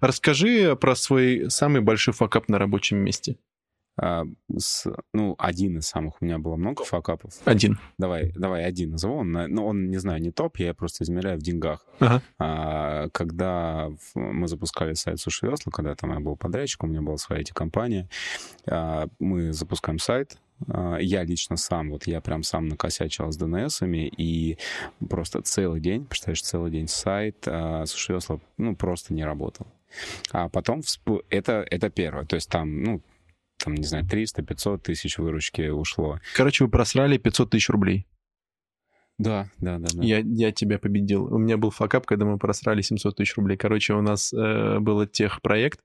Расскажи про свой самый большой факап на рабочем месте. А, с, ну, один из самых. У меня было много факапов. Один. Давай, давай один назову. Он, ну, он, не знаю, не топ, я просто измеряю в деньгах. Ага. А, когда мы запускали сайт Суши Весла, когда там я был подрядчиком, у меня была своя эти компания, а, мы запускаем сайт, а, я лично сам, вот я прям сам накосячил с DNS-ами, и просто целый день, представляешь, целый день сайт а, Суши Весла, ну, просто не работал. А потом это, это первое. То есть там, ну, там, не знаю, 300-500 тысяч выручки ушло. Короче, вы просрали 500 тысяч рублей. Да, да, да. да. Я, я тебя победил. У меня был факап, когда мы просрали 700 тысяч рублей. Короче, у нас э, был техпроект,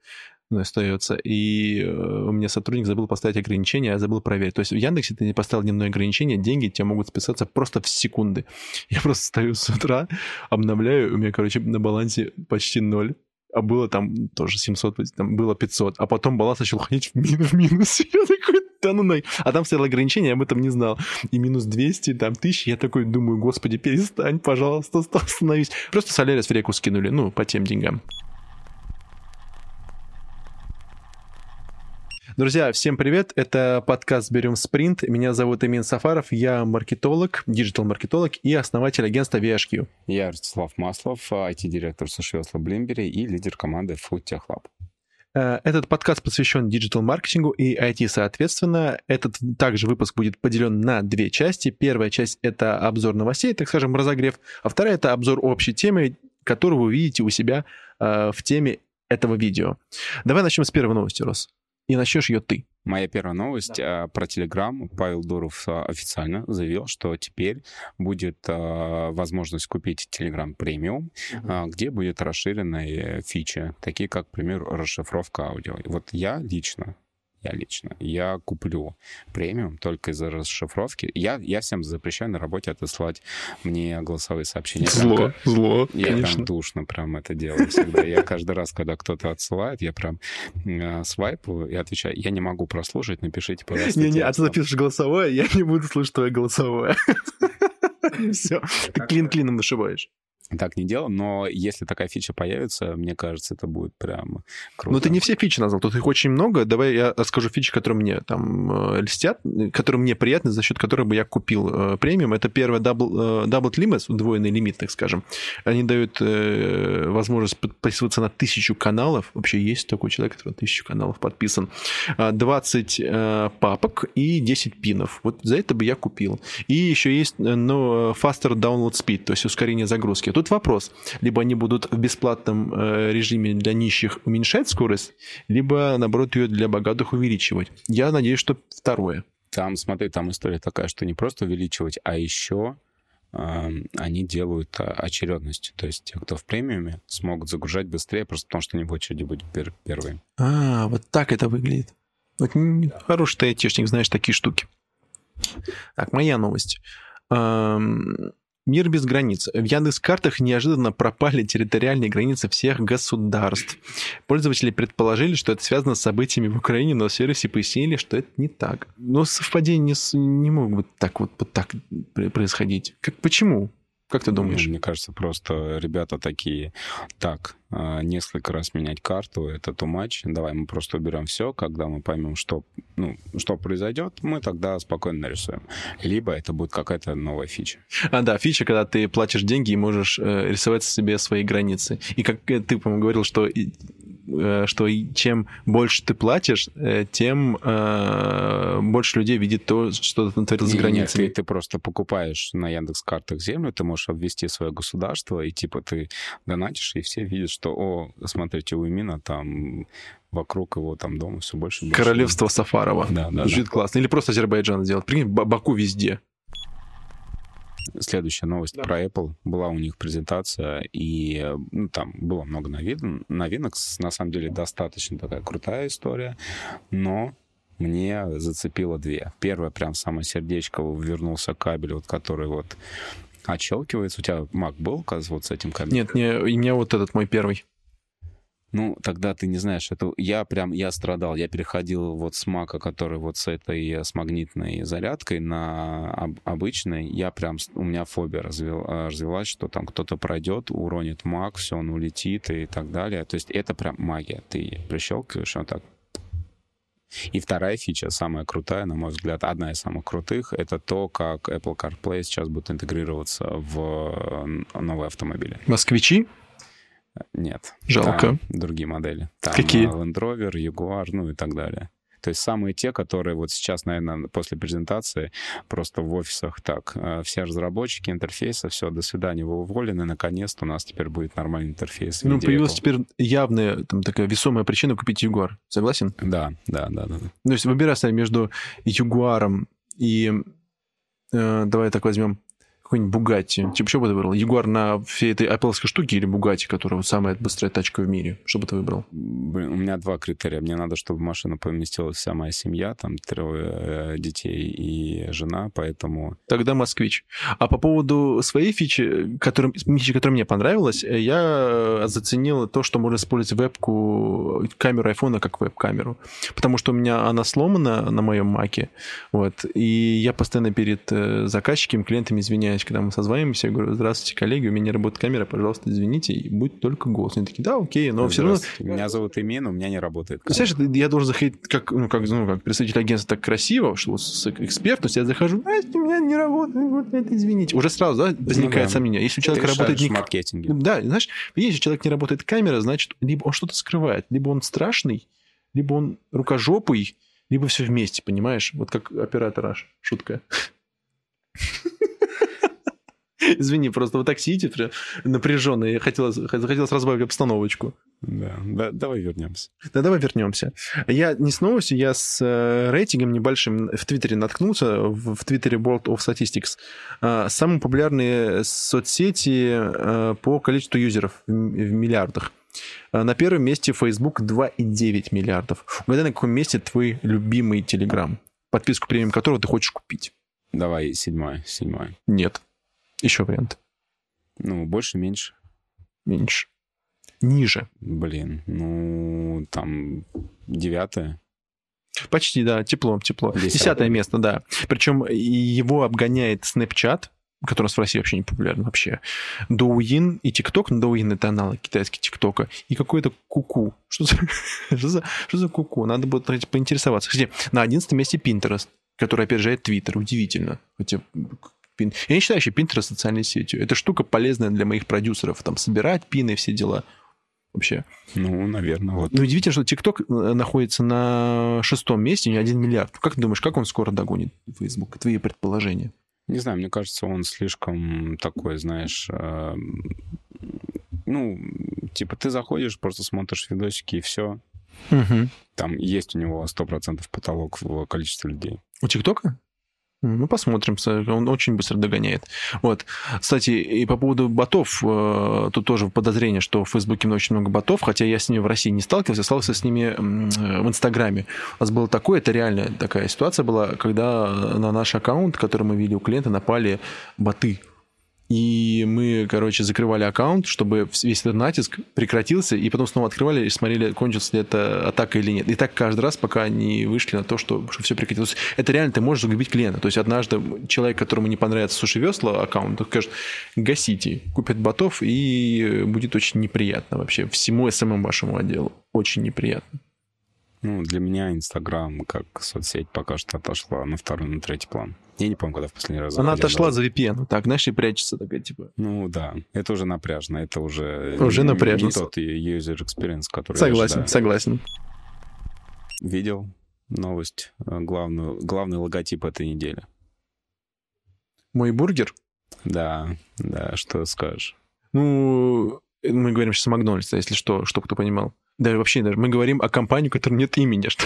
ну, остается, и э, у меня сотрудник забыл поставить ограничение, я забыл проверить. То есть в Яндексе ты не поставил дневное ограничение, деньги тебе могут списаться просто в секунды. Я просто стою с утра, обновляю, у меня, короче, на балансе почти ноль а было там тоже 700, там было 500, а потом баланс начал ходить в, мин, в минус. Я такой, да ну най. А там стояло ограничение, я об этом не знал. И минус 200, там, тысячи, я такой думаю, господи, перестань, пожалуйста, остановись. Просто Солярис в реку скинули, ну, по тем деньгам. Друзья, всем привет. Это подкаст «Берем спринт». Меня зовут Эмин Сафаров. Я маркетолог, диджитал-маркетолог и основатель агентства VHQ. Я Ростислав Маслов, IT-директор Суши Весла, Блимбери и лидер команды Food Tech Lab. Э, этот подкаст посвящен диджитал-маркетингу и IT, соответственно. Этот также выпуск будет поделен на две части. Первая часть — это обзор новостей, так скажем, разогрев, а вторая — это обзор общей темы, которую вы видите у себя э, в теме этого видео. Давай начнем с первой новости, Рос и начнешь ее ты. Моя первая новость да. а, про Телеграм. Павел Дуров а, официально заявил, что теперь будет а, возможность купить Телеграм премиум, угу. где будет расширенная фича, такие как, к примеру, расшифровка аудио. И вот я лично я лично, я куплю премиум только из-за расшифровки. Я, я всем запрещаю на работе отослать мне голосовые сообщения. Зло, прям, зло, Я конечно. прям душно прям это делаю всегда. Я каждый раз, когда кто-то отсылает, я прям э, свайпаю и отвечаю, я не могу прослушать, напишите, пожалуйста. Не-не, а ты запишешь голосовое, я не буду слушать твое голосовое. Все, ты клин клином вышибаешь так не делал, но если такая фича появится, мне кажется, это будет прям круто. Ну, ты не все фичи назвал, тут их очень много. Давай я расскажу фичи, которые мне там э, льстят, которые мне приятны, за счет которых бы я купил э, премиум. Это первое Double, э, double Limits, удвоенный лимит, так скажем. Они дают э, возможность подписываться на тысячу каналов. Вообще есть такой человек, который на тысячу каналов подписан. 20 э, папок и 10 пинов. Вот за это бы я купил. И еще есть э, ну, Faster Download Speed, то есть ускорение загрузки. Тут вопрос. Либо они будут в бесплатном э, режиме для нищих уменьшать скорость, либо, наоборот, ее для богатых увеличивать. Я надеюсь, что второе. Там, смотри, там история такая, что не просто увеличивать, а еще э, они делают а, очередность. То есть те, кто в премиуме, смогут загружать быстрее, просто потому что они в очереди будут пер первые. А, вот так это выглядит. Вот, хороший ты айтишник, знаешь такие штуки. Так, моя новость. Эм, Мир без границ. В Яндекс.Картах неожиданно пропали территориальные границы всех государств. Пользователи предположили, что это связано с событиями в Украине, но в сервисе пояснили, что это не так. Но совпадения не, не могут так вот, вот так происходить. Как, почему? Как ты думаешь? Ну, мне кажется, просто ребята такие, так, а, несколько раз менять карту, это too much, давай мы просто уберем все, когда мы поймем, что, ну, что произойдет, мы тогда спокойно нарисуем. Либо это будет какая-то новая фича. А, да, фича, когда ты платишь деньги и можешь э, рисовать себе свои границы. И как э, ты, по-моему, говорил, что что чем больше ты платишь, э, тем э, больше людей видит то, что ты натворил за границей. Нет, ты, ты просто покупаешь на Яндекс картах землю, ты можешь обвести свое государство, и типа ты донатишь, и все видят, что, о, смотрите, у Имина там вокруг его там дома все больше больше. Королевство Сафарова. Да, да. Звучит да. классно. Или просто Азербайджан сделать. Прикинь, Баку везде. Следующая новость да. про Apple. Была у них презентация, и ну, там было много новин, новинок. На самом деле достаточно такая крутая история, но мне зацепило две. Первая, прям самое сердечко, вернулся кабель, вот который вот отщелкивается. У тебя Mac был, оказывается, вот с этим кабелем? Нет, не, у меня вот этот мой первый. Ну, тогда ты не знаешь, это я прям, я страдал, я переходил вот с мака, который вот с этой, с магнитной зарядкой на об, обычной, я прям, у меня фобия развил, э, развилась, что там кто-то пройдет, уронит мак, все, он улетит и так далее. То есть это прям магия. Ты прищелкиваешь, он так и вторая фича, самая крутая, на мой взгляд, одна из самых крутых, это то, как Apple CarPlay сейчас будет интегрироваться в новые автомобили. Москвичи? Нет. Жалко. Там другие модели. Там Какие? Land Rover, Jaguar, ну и так далее. То есть самые те, которые вот сейчас, наверное, после презентации просто в офисах так, э, все разработчики интерфейса, все, до свидания, вы уволены, наконец-то у нас теперь будет нормальный интерфейс. Ну, появилась теперь явная, там, такая весомая причина купить Jaguar. Согласен? Да, да, да. да. То есть выбирая между Jaguar и, э, давай так возьмем, какой-нибудь Бугатти. Типа, что бы ты выбрал? Ягуар на всей этой Apple штуке или Бугатти, которая вот самая быстрая тачка в мире? Что бы ты выбрал? Блин, у меня два критерия. Мне надо, чтобы в машину поместилась вся моя семья, там трое э, детей и жена, поэтому... Тогда москвич. А по поводу своей фичи, которым, фичи, которая мне понравилась, э, я заценил то, что можно использовать вебку, камеру айфона как веб-камеру. Потому что у меня она сломана на моем маке, вот, и я постоянно перед э, заказчиками, клиентами извиняюсь, извиняюсь, когда мы созваниваемся, я говорю, здравствуйте, коллеги, у меня не работает камера, пожалуйста, извините, и будет только голос. Они такие, да, окей, но все равно... Меня зовут Имин, у меня не работает камера. Знаешь, я должен заходить как, ну, как, ну, как представитель агентства так красиво, что с экспертностью я захожу, а, у меня не работает, вот это извините. Уже сразу, да, возникает ну, да. сомнение. Если у человека Ты работает... Не... маркетинге. Да, знаешь, если человек не работает камера, значит, либо он что-то скрывает, либо он страшный, либо он рукожопый, либо все вместе, понимаешь? Вот как оператор аж. Шутка. Извини, просто вот так сидите напряженно. Я хотел, хотелось разбавить обстановочку. Да, да, давай вернемся. Да, давай вернемся. Я не с новостью, я с э, рейтингом небольшим в Твиттере наткнулся, в, в Твиттере World of Statistics. Э, самые популярные соцсети э, по количеству юзеров в, миллиардах. Э, на первом месте Facebook 2,9 миллиардов. Угадай, на каком месте твой любимый Telegram, подписку премиум которого ты хочешь купить? Давай, седьмой, седьмой. Нет. Еще вариант. Ну, больше, меньше. Меньше. Ниже. Блин, ну, там, девятое. Почти, да, тепло, тепло. Десятое, Десятое место, да. Причем его обгоняет Snapchat, который в России вообще не популярен вообще. Douyin и TikTok, ну, Douyin это аналог китайский ТикТока, и какой-то куку. Что за, что за, что за куку? Надо будет поинтересоваться. Кстати, на одиннадцатом месте Pinterest, который опережает Twitter. Удивительно. Хотя Пин. Я не считаю еще Pinterest социальной сетью. Это штука полезная для моих продюсеров. Там собирать пины, все дела. Вообще. Ну, наверное, вот. Ну, удивительно, что TikTok э, находится на шестом месте, не один миллиард. Как ты думаешь, как он скоро догонит Facebook? Твои предположения? Не знаю, мне кажется, он слишком такой, знаешь, э, ну, типа ты заходишь, просто смотришь видосики и все. Угу. Там есть у него 100% потолок в количестве людей. У ТикТока? Ну, посмотрим. Он очень быстро догоняет. Вот. Кстати, и по поводу ботов, э, тут тоже подозрение, что в Фейсбуке очень много ботов, хотя я с ними в России не сталкивался, сталкивался с ними э, в Инстаграме. У нас было такое, это реально такая ситуация была, когда на наш аккаунт, который мы вели у клиента, напали боты и мы, короче, закрывали аккаунт, чтобы весь этот натиск прекратился, и потом снова открывали и смотрели, кончилась ли это атака или нет. И так каждый раз, пока они вышли на то, что, что все прекратилось. Это реально ты можешь загубить клиента. То есть однажды человек, которому не понравится Суши Весла аккаунт, скажет, гасите, купят ботов, и будет очень неприятно вообще всему СММ вашему отделу. Очень неприятно. Ну, для меня Инстаграм как соцсеть пока что отошла на второй, на третий план. Я не помню, когда в последний раз. Она отошла за VPN, так, знаешь, и прячется такая, типа. Ну да, это уже напряжно, это уже... Уже не, напряжно. Не тот user experience, который Согласен, согласен. Видел новость, э, главную, главный логотип этой недели. Мой бургер? Да, да, что скажешь? Ну, мы говорим сейчас о Макдональдсе, если что, чтобы кто понимал. Да, вообще, даже мы говорим о компании, у которой нет имени, что,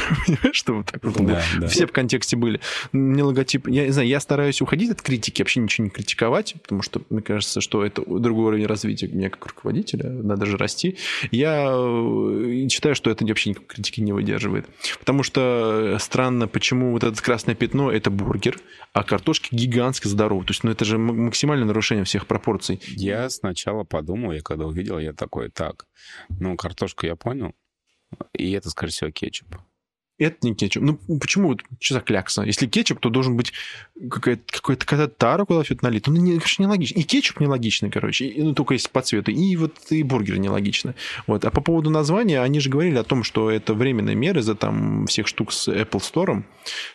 что вот так вот. Да, да. Все в контексте были. Мне логотип... Я не знаю, я стараюсь уходить от критики, вообще ничего не критиковать, потому что мне кажется, что это другой уровень развития меня как руководителя, надо же расти. Я э, считаю, что это вообще никакой критики не выдерживает. Потому что странно, почему вот это красное пятно — это бургер, а картошка гигантски здорова. То есть, ну, это же максимальное нарушение всех пропорций. Я сначала подумал, я когда увидел, я такой, так, ну, картошку я понял, И это, скорее всего, кетчуп. Это не кетчуп. Ну, почему? Что за клякса? Если кетчуп, то должен быть какая-то какая-то какая тара, куда все это налито. Ну, не, конечно, нелогично. И кетчуп нелогичный, короче. И, ну, только если по цвету. И вот и бургер нелогично. Вот. А по поводу названия, они же говорили о том, что это временная мера из-за там всех штук с Apple Store,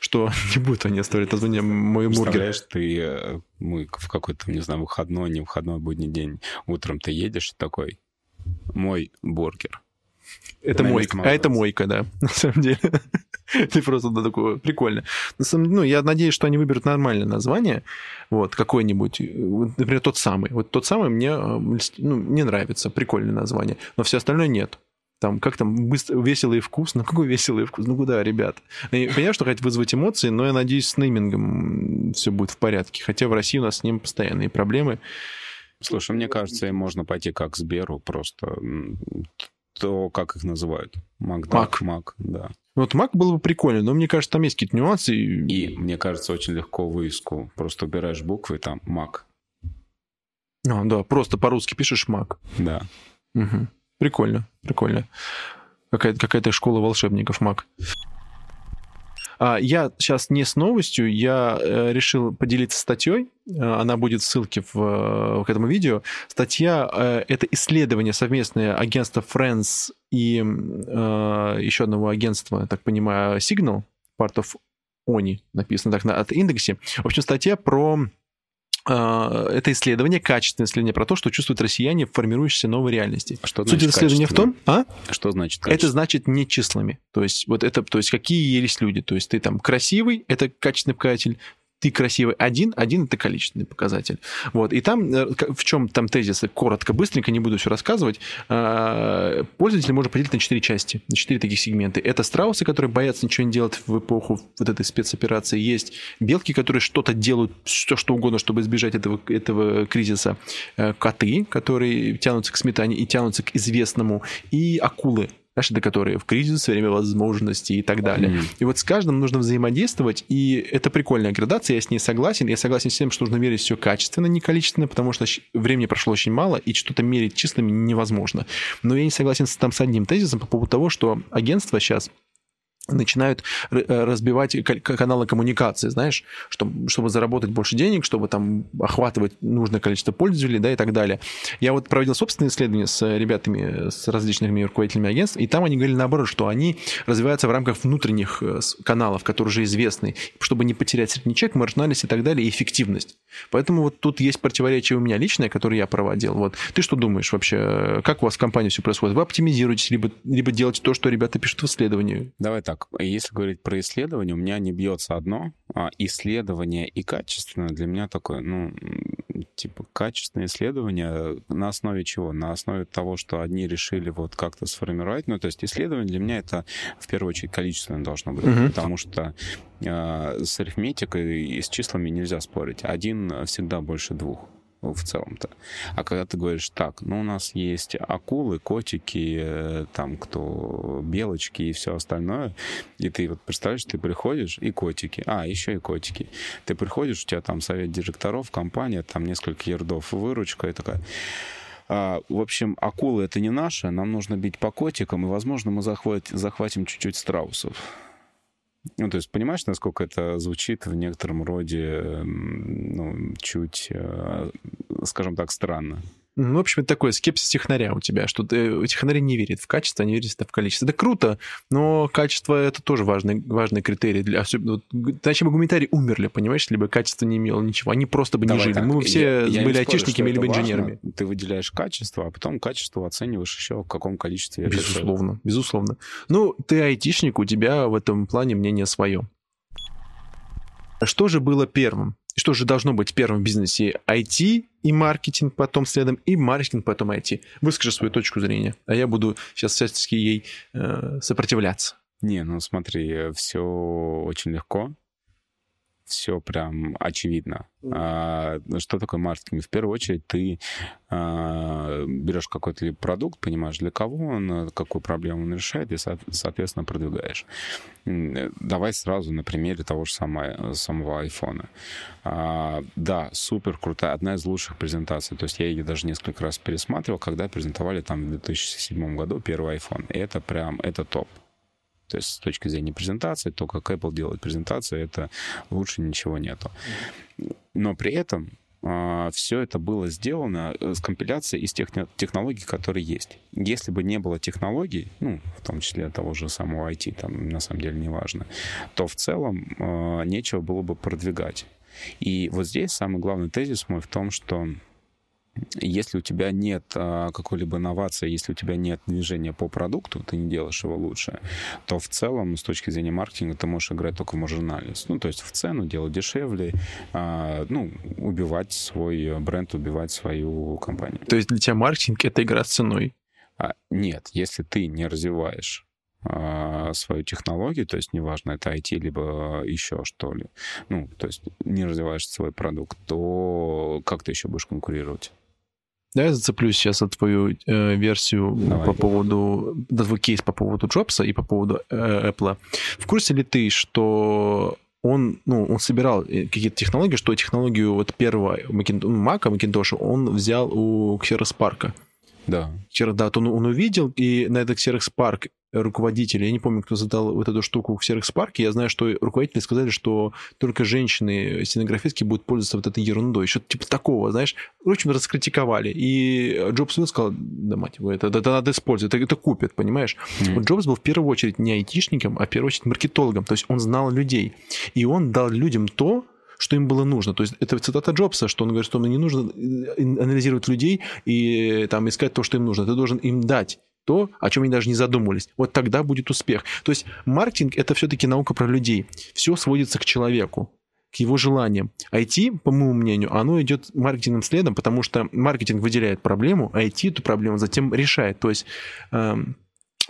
что не будут они оставлять название «Мой бургер». Представляешь, ты э, мы в какой-то, не знаю, выходной, не выходной будний день, утром ты едешь такой, мой бургер. Это мойка. А это мойка, да, на самом деле. Ты просто да, такое прикольно. На самом- Ну, я надеюсь, что они выберут нормальное название, вот, какое-нибудь, э, например, тот самый. Вот тот самый мне, э, ну, мне нравится, прикольное название, но все остальное нет. Там, как там, быстро, весело и вкусно. Какой весело и вкусно? Ну, куда, ребят? Я понимаю, что хотят вызвать эмоции, но я надеюсь, с неймингом все будет в порядке. Хотя в России у нас с ним постоянные проблемы. Слушай, мне кажется, им можно пойти как к Сберу, просто то, как их называют. Макдак, Мак. Мак, да. Ну, Вот Мак было бы прикольно, но мне кажется, там есть какие-то нюансы. и- И мне кажется, очень легко вывеску. Просто убираешь буквы, там Мак. А, да, просто по-русски пишешь Мак. Да. Мгм. Прикольно, прикольно. Какая-то, какая-то школа волшебников маг. А, я сейчас не с новостью, я э, решил поделиться статьей. Э, Она будет в ссылке в, э, к этому видео. Статья это исследование совместное агентства Friends и еще одного агентства, так понимаю, Signal, part of ONI, написано так на от индексе. В общем, статья про это исследование, качественное исследование про то, что чувствуют россияне в формирующейся новой реальности. А что Суть этого исследования в том, а? Что значит Это качество? значит не числами. То есть вот это, то есть какие есть люди. То есть ты там красивый, это качественный показатель. Ты красивый один, один это количественный показатель. Вот. И там, э, в чем там тезисы, коротко, быстренько, не буду все рассказывать. А, Пользователь можно поделить на четыре части, на четыре таких сегмента. Это страусы, которые боятся ничего не делать в эпоху вот этой спецоперации. Есть белки, которые что-то делают, все что угодно, чтобы избежать этого, этого кризиса. Э, Коты, которые тянутся к сметане и тянутся к известному. И акулы, это которые в кризис, время возможностей и так далее. Мгм. И вот с каждым нужно взаимодействовать, и это прикольная градация, я с ней согласен. Я согласен с тем, что нужно мерить все качественно, не количественно, потому что времени прошло очень мало, и что-то мерить числами невозможно. Но я не согласен с, там, с одним тезисом по поводу того, что агентства сейчас начинают э, разбивать ка- ка- каналы коммуникации, знаешь, чтобы, чтобы заработать больше денег, чтобы там охватывать нужное количество пользователей, да, и так далее. Я вот проводил собственные исследования с ребятами, с различными руководителями агентств, и там они говорили наоборот, что они развиваются в рамках внутренних э, каналов, которые уже известны, чтобы не потерять средний чек, маржинальность и так далее, и эффективность. Поэтому вот тут есть противоречие у меня личное, которое я проводил. Вот ты что думаешь вообще, как у вас в компании все происходит? Вы оптимизируетесь, либо, либо делаете то, что ребята пишут в исследовании? Давай так, если говорить про исследование, у меня не бьется одно, а исследование и качественное для меня такое, ну, типа, качественное исследование на основе чего? На основе того, что одни решили вот как-то сформировать, ну, то есть исследование для меня это в первую очередь количественное должно быть, Мгм. потому что э, с арифметикой и с числами нельзя спорить. Один всегда больше двух в целом-то. А когда ты говоришь, так, ну у нас есть акулы, котики, э, там кто, белочки и все остальное, и ты вот представляешь, ты приходишь, и котики, а, еще и котики. Ты приходишь, у тебя там совет директоров, компания, там несколько ярдов выручка, и такая... А, в общем, акулы это не наше, нам нужно бить по котикам, и, возможно, мы захват- захватим чуть-чуть страусов. Ну, то есть, понимаешь, насколько это звучит в некотором роде, м, ну, чуть, э, скажем так, странно. Ну, в общем, это такой скепсис технаря у тебя, что ты, технарь не верит в качество, они верят в количество. Это круто, но качество это тоже важный, важный критерий. Для, особенно, вот, иначе бы гуманитарии умерли, понимаешь, если бы качество не имело ничего. Они просто бы не Давай жили. так, Мы бы я- все я не были что айтишниками это либо важно. инженерами. Ты выделяешь качество, а потом качество оцениваешь еще в каком количестве. это. Безусловно, безусловно. Ну, ты айтишник, у тебя в этом плане мнение свое. Что же было первым? Что же должно быть первым в бизнесе? IT и маркетинг потом следом, и маркетинг потом IT. Выскажи свою точку зрения, а я буду сейчас всячески ей э, сопротивляться. Не, ну смотри, все очень легко. Все прям очевидно. А, что такое маркетинг? В первую очередь ты а, берешь какой-то продукт, понимаешь, для кого он, какую проблему он решает, и, соответственно, продвигаешь. Давай сразу на примере того же самого, самого айфона. А, да, супер крутая, одна из лучших презентаций. То есть я ее даже несколько раз пересматривал, когда презентовали там в 2007 году первый iPhone. И это прям, это топ. То есть с точки зрения презентации, то, как Apple делает презентации, это лучше ничего нету. Но при этом а, все это было сделано э, с компиляцией из тех технологий, которые есть. Если бы не было технологий, ну, в том числе того же самого IT, там на самом деле не важно, то в целом э, нечего было бы продвигать. И вот здесь самый главный тезис мой в том, что если у тебя нет а, какой-либо инновации, если у тебя нет движения по продукту, ты не делаешь его лучше, то в целом, с точки зрения маркетинга, ты можешь играть только в маржинальность. Ну, то есть в цену делать дешевле, а, ну, убивать свой бренд, убивать свою компанию. То есть для тебя маркетинг — это игра с ценой? А, нет, если ты не развиваешь свою технологию, то есть неважно, это IT, либо еще что ли, ну, то есть не развиваешь свой продукт, то как ты еще будешь конкурировать? Да, я зацеплюсь сейчас за твою э, версию Давай. по поводу, да, твой кейс по поводу Джобса и по поводу э, Apple. В курсе ли ты, что он, ну, он собирал э, какие-то технологии, что технологию вот первого Mac, Macintosh он взял у Xerox Park. Да. Да, он, он увидел, и на этот Xerox Park руководители, я не помню, кто задал вот эту штуку в Xerox Парке, я знаю, что руководители сказали, что только женщины стенографистки будут пользоваться вот этой ерундой, что-то типа такого, знаешь. В общем, раскритиковали. И Джобс сказал, да мать его, это, это, это надо использовать, это, это купят, понимаешь. Mm-hmm. Вот Джобс был в первую очередь не айтишником, а в первую очередь маркетологом, то есть он знал людей. И он дал людям то, что им было нужно. То есть это цитата Джобса, что он говорит, что не нужно э, анализировать людей и там искать то, что им нужно. Ты должен им дать то, о чем они даже не задумывались. Вот тогда будет успех. То есть маркетинг — это все-таки наука про людей. Все сводится к человеку к его желаниям. IT, по моему мнению, оно идет маркетингом следом, потому что маркетинг выделяет проблему, а IT эту проблему затем решает. То есть эм,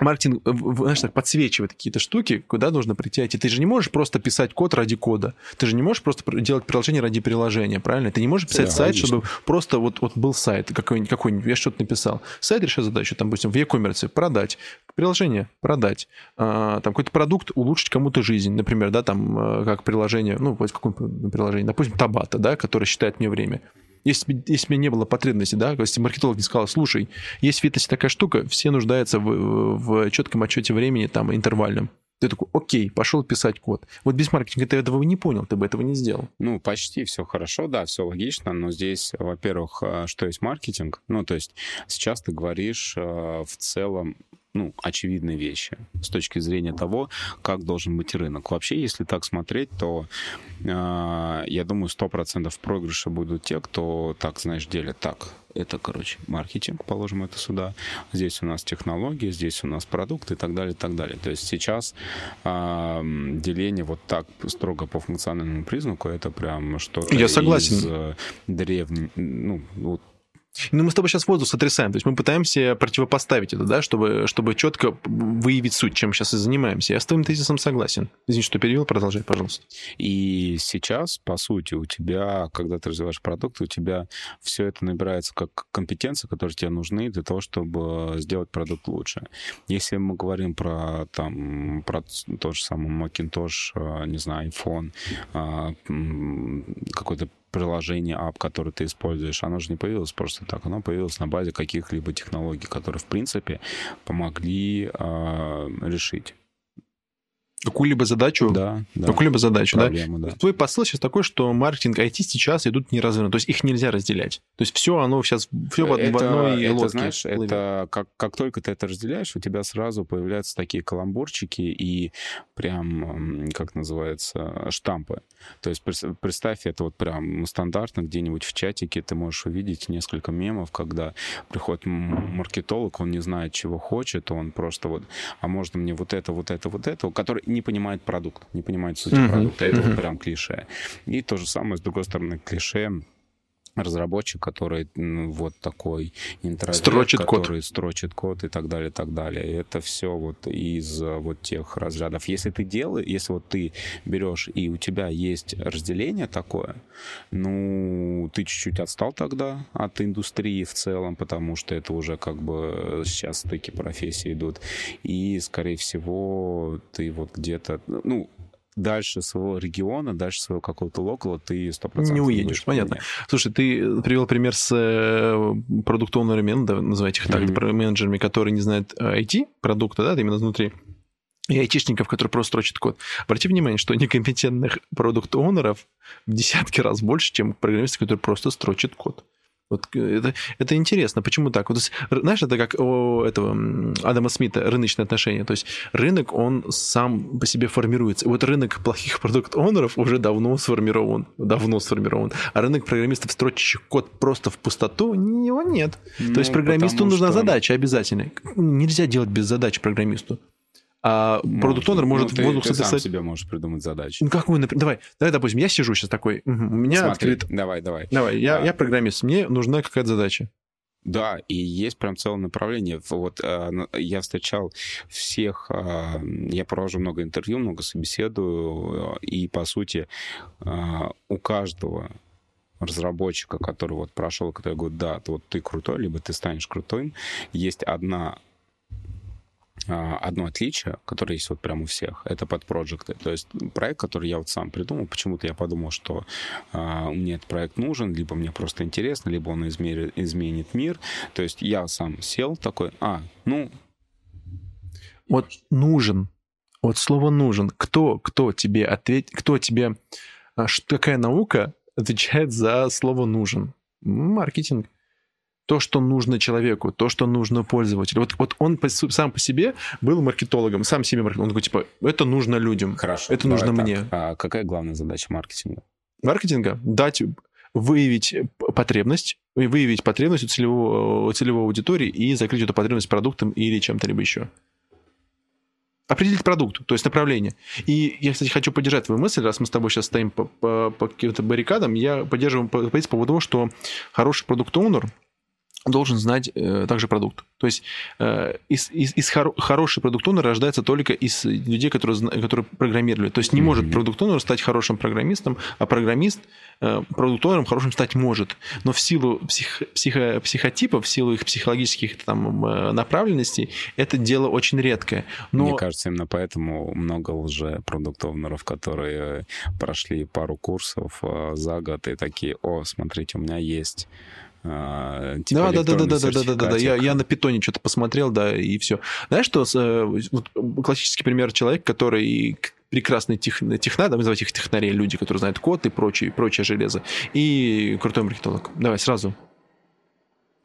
маркетинг, знаешь, так подсвечивает какие-то штуки, куда нужно прийти. Ты же не можешь просто писать код ради кода. Ты же не можешь просто делать приложение ради приложения, правильно? Ты не можешь писать да, сайт, логично. чтобы просто вот, вот был сайт какой-нибудь, какой-нибудь, я что-то написал. Сайт решает задачу, там, допустим, в e-commerce продать, приложение продать, а, там какой-то продукт улучшить кому-то жизнь, например, да, там а, как приложение, ну, вот какое приложение, допустим, Табата, да, который считает мне время. Если, если бы не было потребности, да, если маркетолог не сказал, слушай, есть в фитнесе такая штука, все нуждаются в, в четком отчете времени, там, интервальном. Ты такой, окей, пошел писать код. Вот без маркетинга ты этого не понял, ты бы этого не сделал. Ну, почти все хорошо, да, все логично, но здесь, во-первых, э, что есть маркетинг? Ну, то есть сейчас ты говоришь э, в целом ну, очевидные вещи с точки зрения того, как должен быть рынок. Вообще, если так смотреть, то э, я думаю, 100% проигрыша будут те, кто так, знаешь, делят так. Это, короче, маркетинг, положим это сюда. Здесь у нас технологии, здесь у нас продукты и так далее, и так далее. То есть сейчас э, деление вот так строго по функциональному признаку, это прям что-то Я согласен. из э, древней, ну, вот ну, мы с тобой сейчас воздух сотрясаем. То есть мы пытаемся противопоставить это, да, чтобы, чтобы четко выявить суть, чем сейчас и занимаемся. Я с твоим тезисом согласен. Извини, что перевел, продолжай, пожалуйста. И сейчас, по сути, у тебя, когда ты развиваешь продукт, у тебя все это набирается как компетенции, которые тебе нужны для того, чтобы сделать продукт лучше. Если мы говорим про, там, про тот же самый Macintosh, э, не знаю, iPhone, э, какой-то приложение, ап, который ты используешь, оно же не появилось просто так. Оно появилось на базе каких-либо технологий, которые, в принципе, помогли э, решить какую-либо задачу, да, да. какую-либо задачу, Проблему, да? да. Твой посыл сейчас такой, что маркетинг IT сейчас идут не развернуты, то есть их нельзя разделять. То есть все оно сейчас все в, это, в одной это, лодке. знаешь, плывет. это как, как только ты это разделяешь, у тебя сразу появляются такие каламбурчики и прям, как называется, штампы. То есть представь, это вот прям стандартно где-нибудь в чатике ты можешь увидеть несколько мемов, когда приходит маркетолог, он не знает, чего хочет, он просто вот, а можно мне вот это, вот это, вот это, который не понимает продукт, не понимает суть uh-huh. продукта. Это вот прям клише. И то же самое, с другой стороны, клише разработчик, который вот такой интроверт, строчит который код. строчит код и так далее, и так далее. И это все вот из вот тех разрядов. Если ты делаешь, если вот ты берешь и у тебя есть разделение такое, ну, ты чуть-чуть отстал тогда от индустрии в целом, потому что это уже как бы сейчас стыки профессии идут. И, скорее всего, ты вот где-то, ну, дальше своего региона, дальше своего какого-то локала ты 100% не уедешь, понятно. Нет. Слушай, ты привел пример с э, продукт-оунерами, ну, да, называйте их так, mm-hmm. менеджерами, которые не знают IT-продукта, э, да, именно внутри и айтишников, которые просто строчат код. Обрати внимание, что некомпетентных продукт-оунеров в десятки раз больше, чем программисты, которые просто строчат код. Вот э, это, это интересно. Почему так? Вот, знаешь, это как у этого Адама Смита рыночные отношения. То есть рынок, он сам по себе формируется. И вот рынок плохих продукт-онеров уже давно сформирован. Давно сформирован. А рынок программистов, строчащих код просто в пустоту, его нет. Ну, То есть ну, программисту нужна что... задача обязательно. Нельзя делать без задачи программисту. А продукт может ну, ты, воздух ты сам себе можешь придумать задачи. Ну, какую, например? Давай, давай, допустим, я сижу сейчас такой, угу, у меня Смотри, открыт... Давай, давай. Давай, я, да. я программист, мне нужна какая-то задача. Да, и есть прям целое направление. Вот э, я встречал всех, э, я провожу много интервью, много собеседую, и по сути э, у каждого разработчика, который вот прошел, который говорит, да, вот ты крутой, либо ты станешь крутым, есть одна одно отличие, которое есть вот прямо у всех, это под проекты. То есть проект, который я вот сам придумал, почему-то я подумал, что а, мне этот проект нужен, либо мне просто интересно, либо он измерит, изменит мир. То есть я сам сел такой, а, ну... Вот нужен, вот слово нужен. Кто, кто тебе ответит, кто тебе, а, какая наука отвечает за слово нужен? Маркетинг то, что нужно человеку, то, что нужно пользователю. Вот, вот он по, сам по себе был маркетологом, сам себе маркетолог. Он такой, типа, это нужно людям, Хорошо, это нужно так. мне. А какая главная задача маркетинга? Маркетинга? Дать, выявить потребность, выявить потребность у целевого, у целевой аудитории и закрыть эту потребность продуктом или чем-то либо еще. Определить продукт, то есть направление. И я, кстати, хочу поддержать твою мысль, раз мы с тобой сейчас стоим по, по, по каким-то баррикадам, я поддерживаю по, по поводу того, что хороший продукт-оунер – должен знать э, также продукт. То есть э, из, из, из хоро- хороший продукт рождается только из людей, которые, которые программировали. То есть не mm-hmm. может продукт стать хорошим программистом, а программист э, продукт хорошим стать может. Но в силу псих, психо, психотипа, в силу их психологических там, э, направленностей, это дело очень редкое. Но... Мне кажется, именно поэтому много лже продукт которые прошли пару курсов э, за год и такие, о, смотрите, у меня есть типа да, да, да, да, да, да, да, да, да. Я, я на питоне что-то посмотрел, да, и все. Знаешь, что э, вот, классический пример человека, который прекрасный тех, техна, да, называть их технарей, люди, которые знают код и прочее, прочее железо, и крутой маркетолог. Давай сразу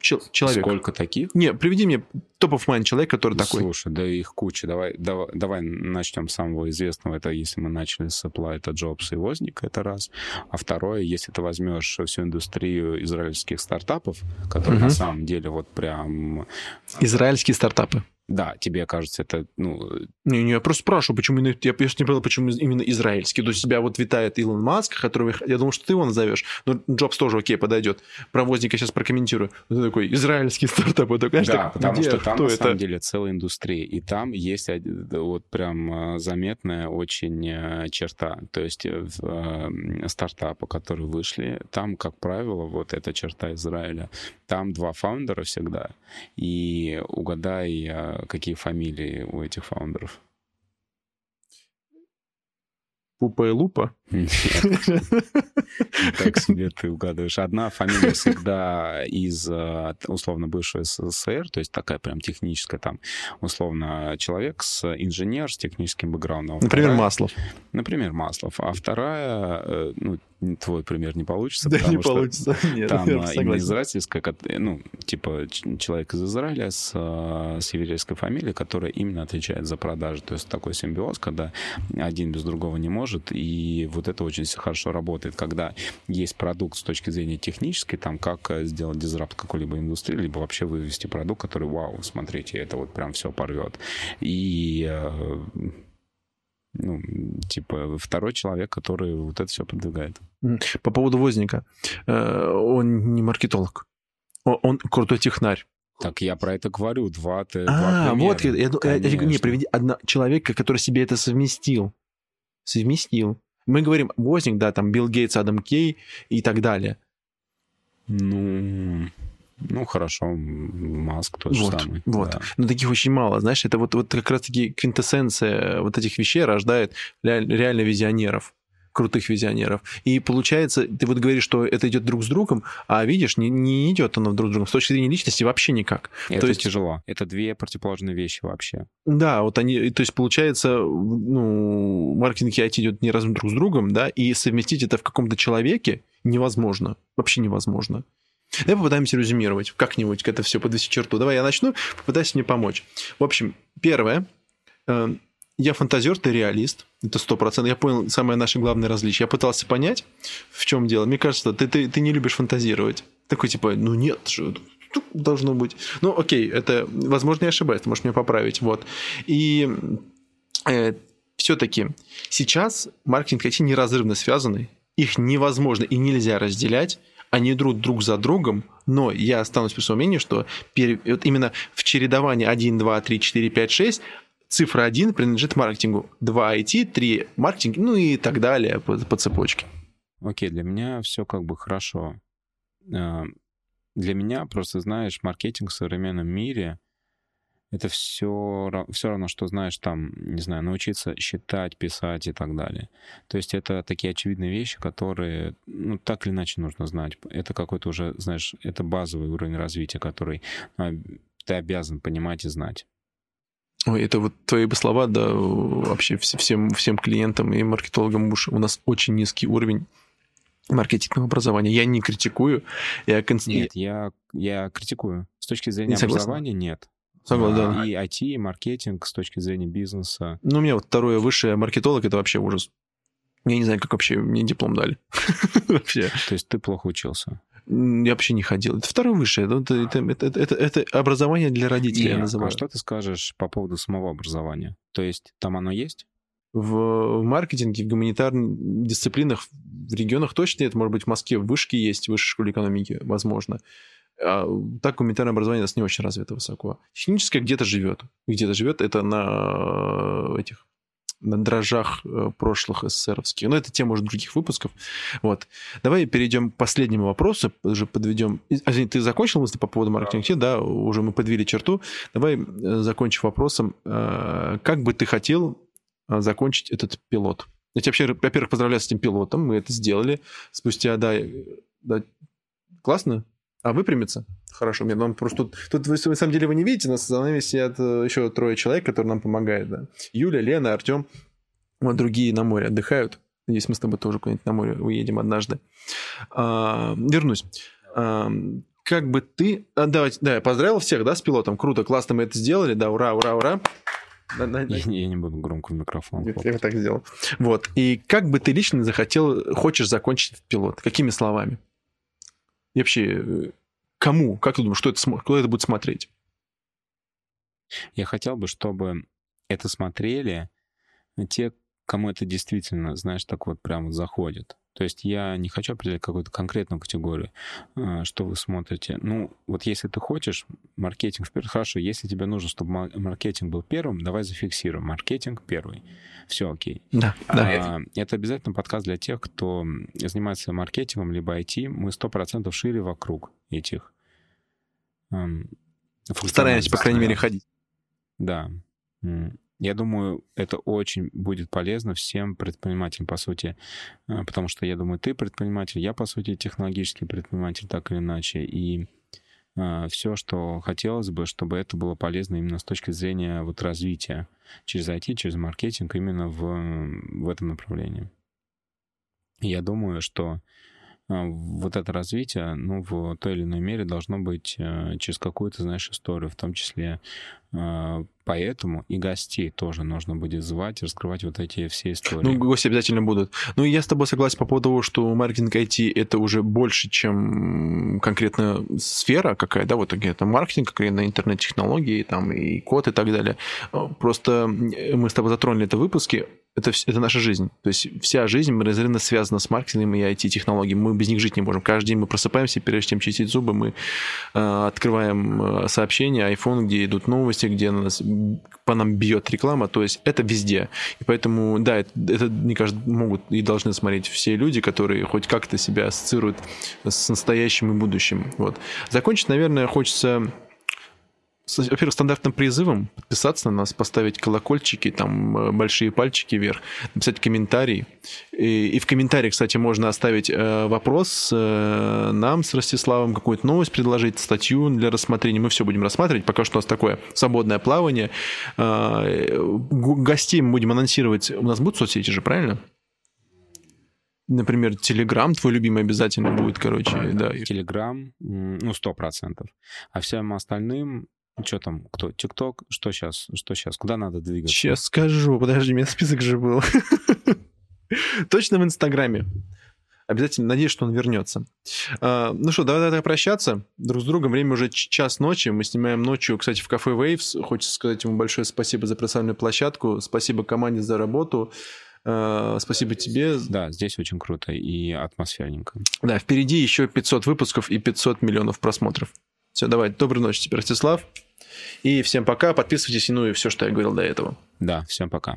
человек. Сколько таких? Не, приведи мне топ of mind человек, который такой. Слушай, да их куча. Давай, давай, давай начнем с самого известного. Это если мы начали с Apple, это Jobs и Возник, это раз. А второе, если ты возьмешь всю индустрию израильских стартапов, которые угу. на самом деле вот прям... Израильские стартапы. Да, тебе кажется, это, ну... Не-не, я просто спрашиваю, почему именно... Я просто не понял, почему именно израильский. То есть у тебя вот витает Илон Маск, которого... Я думал, что ты его назовешь. Но Джобс тоже окей, подойдет. Провозника сейчас прокомментирую. Вот ты такой, израильский стартап. Вот, да, так, потому где, что там на это? самом деле целая индустрия. И там есть вот прям а, заметная очень а, черта. То есть э, стартапы, которые вышли, там, как правило, вот эта черта Израиля. Там два фаундера всегда. И угадай а, какие фамилии у этих фаундеров? Пупа и Лупа? Так себе ты угадываешь. Одна фамилия всегда из, э, условно, бывшего СССР, то есть такая прям техническая, там, условно, человек с инженер, с техническим бэкграундом. Например, Маслов. Например, Маслов. А вторая, э, ну, твой пример не получится. Да, не получится. Нет, там именно израильская, ну, типа человек из Израиля с, э, с еврейской фамилией, которая именно отвечает за продажи. То есть такой симбиоз, когда один без другого не может, и вот это очень хорошо работает, когда есть продукт с точки зрения технической, там, как э, сделать дизрапт какой-либо индустрии, либо вообще вывести продукт, который, вау, смотрите, это вот прям все порвет. И э, ну, типа, второй человек, который вот это все продвигает. По поводу Возника. Э, он не маркетолог. Он крутой технарь. Так я про это говорю, два ты. А, вот, я, я, я, не, приведи одна, человека, который себе это совместил. Совместил. Мы говорим, Возник, да, там Билл Гейтс, Адам Кей и так далее. Ну, ну, хорошо, Маск тот же вот, самый. Вот, да. но таких очень мало, знаешь, это вот, вот как раз-таки квинтэссенция вот этих вещей рождает реально визионеров крутых визионеров. И получается, ты вот говоришь, что это идет друг с другом, а видишь, не, не идет оно друг с другом. С точки зрения личности вообще никак. Это то есть... тяжело. Это две противоположные вещи вообще. Да, вот они, то есть получается, ну, маркетинг и IT идет не разум друг с другом, да, и совместить это в каком-то человеке невозможно. Вообще невозможно. Давай попытаемся резюмировать как-нибудь это все подвести черту. Давай я начну, попытайся мне помочь. В общем, первое. Э, я фантазер, ты реалист. Это сто процентов. Я понял самое наше главное различие. Я пытался понять, в чем дело. Мне кажется, ты, ты, ты не любишь фантазировать. Такой типа, ну нет, что должно быть. Ну, окей, это, возможно, я ошибаюсь, ты можешь меня поправить. Вот. И э, все-таки сейчас маркетинг IT неразрывно связаны. Их невозможно и нельзя разделять они идут друг за другом, но я останусь при своем мнении, что вот именно в чередовании 1, 2, 3, 4, 5, 6 цифра 1 принадлежит маркетингу, 2 IT, 3 маркетинг, ну и так далее по, по цепочке. Окей, okay, для меня все как бы хорошо. Э, для меня, просто знаешь, маркетинг в современном мире — это все, все равно, что знаешь там, не знаю, научиться считать, писать и так далее. То есть это такие очевидные вещи, которые, ну, так или иначе нужно знать. Это какой-то уже, знаешь, это базовый уровень развития, который а, ты обязан понимать и знать. Ой, это вот твои бы слова, да, вообще всем, всем клиентам и маркетологам уж у нас очень низкий уровень маркетингового образования. Я не критикую. Я конст... Нет, я, я критикую. С точки зрения не образования нет. Согласен, да. И IT, и маркетинг с точки зрения бизнеса. Ну, у меня вот второе высшее маркетолог, это вообще ужас. Я не знаю, как вообще мне диплом дали. вообще. То есть ты плохо учился? Я вообще не ходил. Это второе высшее. Это, это, это, это, это образование для родителей, Нет, я называю. А что ты скажешь по поводу самого образования? То есть там оно есть? В маркетинге, в гуманитарных дисциплинах, в регионах точно нет. Может быть, в Москве в вышке есть, в высшей школе экономики, возможно. А так гуманитарное образование у нас не очень развито высоко. Техническое где-то живет. Где-то живет это на э, этих на дрожжах э, прошлых СССРовских. Но это тема уже других выпусков. Вот. Давай перейдем к последнему вопросу, уже подведем... Извини, ты закончил мысли по поводу маркетинга? Да. да, уже мы подвели черту. Давай э, закончим вопросом. Как бы ты хотел закончить этот пилот? Я тебя вообще, во-первых, поздравляю с этим пилотом. Мы это сделали спустя, да, да классно? А выпрямиться? Хорошо, мне нам просто тут, тут вы на самом деле вы не видите, нас за нами сидят э, еще трое человек, которые нам помогают, да. Юля, Лена, Артем, вот другие на море отдыхают. Надеюсь, мы с тобой тоже куда-нибудь на море уедем однажды. А, вернусь. А, как бы ты... А, давайте, да, я поздравил всех, да, с пилотом. Круто, классно мы это сделали, да, ура, ура, ура. Я, я не буду громко в микрофон. Я, я так сделал. Вот. И как бы ты лично захотел, хочешь закончить этот пилот? Какими словами? И вообще, э, кому? Как ты думаешь, что это, кто это будет смотреть? Я хотел бы, чтобы это смотрели те, кому это действительно, знаешь, так вот прям заходит. То есть я не хочу определять какую-то конкретную категорию, а, что вы смотрите. Ну, вот если ты хочешь маркетинг вперед, хорошо, если тебе нужно, чтобы маркетинг был первым, давай зафиксируем. Маркетинг первый. Все окей. Да, да. А, это обязательно подкаст для тех, кто занимается маркетингом, либо IT. Мы сто процентов шире вокруг этих Стараемся, по крайней мере, ходить. Да. Я думаю, это очень будет полезно всем предпринимателям, по сути, а, потому что я думаю, ты предприниматель, я, по сути, технологический предприниматель, так или иначе, и а, все, что хотелось бы, чтобы это было полезно именно с точки зрения вот развития через IT, через маркетинг именно в, в этом направлении. Я думаю, что а, вот это развитие, ну, в той или иной мере должно быть э, через какую-то, знаешь, историю, в том числе Э, поэтому и гостей тоже нужно будет звать, раскрывать вот эти все истории. Ну, гости обязательно будут. Ну, я с тобой согласен по поводу того, что маркетинг IT — это уже больше, чем конкретно сфера какая, да, вот это маркетинг, конкретно интернет-технологии, там, и код и так далее. Просто мы с тобой затронули это в выпуске, это, это наша жизнь. То есть вся жизнь неразрывно связана с маркетингом и IT-технологиями. Мы без них жить не можем. Каждый день мы просыпаемся, прежде чем чистить зубы, мы э, открываем э, сообщения, iPhone, где идут новости, где нас, по нам бьет реклама. То есть это везде. И поэтому, да, это, это, мне кажется, могут и должны смотреть все люди, которые хоть как-то себя ассоциируют с настоящим и будущим. Вот. Закончить, наверное, хочется во-первых, стандартным призывом подписаться на нас, поставить колокольчики, там э, большие пальчики вверх, написать комментарий. И, и в комментарии, кстати, можно оставить э, вопрос э, нам с Ростиславом, какую-то новость предложить, статью для рассмотрения. Мы все будем рассматривать. Пока что у нас такое свободное плавание. Э, гостей мы будем анонсировать. У нас будут соцсети же, правильно? например, Телеграм твой любимый обязательно будет, короче, да. Телеграм, ну, сто процентов. А всем остальным что там, кто? ТикТок? Что сейчас? Что сейчас? Куда надо двигаться? Сейчас скажу. Подожди, у меня список же был. Точно в Инстаграме. Обязательно надеюсь, что он вернется. А, ну что, давай тогда прощаться друг с другом. Время уже час ночи. Мы снимаем ночью, кстати, в кафе Waves. Хочется сказать ему большое спасибо за представленную площадку. Спасибо команде за работу. А, спасибо тебе. Да, здесь очень круто и атмосферненько. Да, впереди еще 500 выпусков и 500 миллионов просмотров. Все, давай, доброй ночи тебе, Ростислав. И всем пока. Подписывайтесь, ну и все, что я говорил до этого. Да, всем пока.